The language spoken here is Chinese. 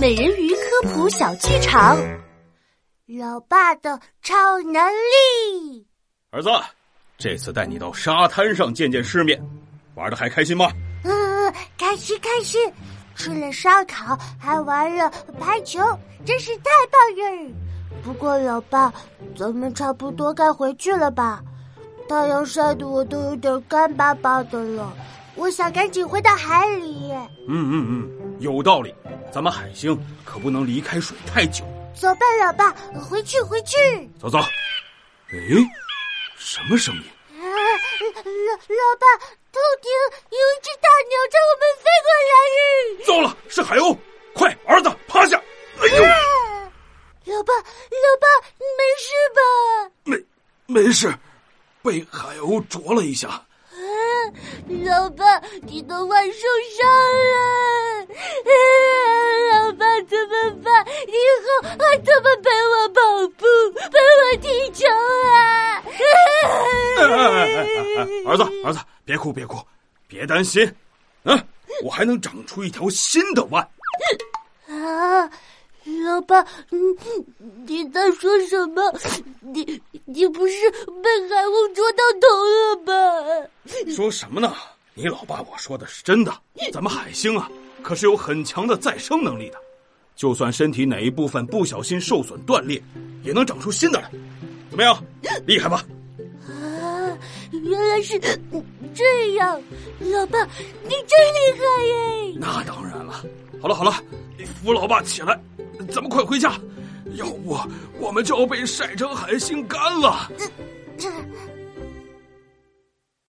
美人鱼科普小剧场，老爸的超能力。儿子，这次带你到沙滩上见见世面，玩的还开心吗？嗯，开心开心，吃了烧烤，还玩了排球，真是太棒了。不过老爸，咱们差不多该回去了吧？太阳晒得我都有点干巴巴的了，我想赶紧回到海里。嗯嗯嗯，有道理。咱们海星可不能离开水太久。走吧，老爸，回去回去。走走。哎，什么声音？啊，老老爸，头顶有一只大鸟朝我们飞过来。糟了，是海鸥！快，儿子趴下。哎呦！老爸，老爸，你没事吧？没，没事，被海鸥啄了一下。啊，老爸，你的腕受伤了。哎哎哎儿子，儿子，别哭，别哭，别担心，啊，我还能长出一条新的腕。啊，老爸，你你在说什么？你你不是被海鸥啄到头了吧？说什么呢？你老爸我说的是真的。咱们海星啊。可是有很强的再生能力的，就算身体哪一部分不小心受损断裂，也能长出新的来。怎么样，厉害吧？啊，原来是这样，老爸，你真厉害耶！那当然了。好了好了，扶老爸起来，咱们快回家，要不我们就要被晒成海星干了。这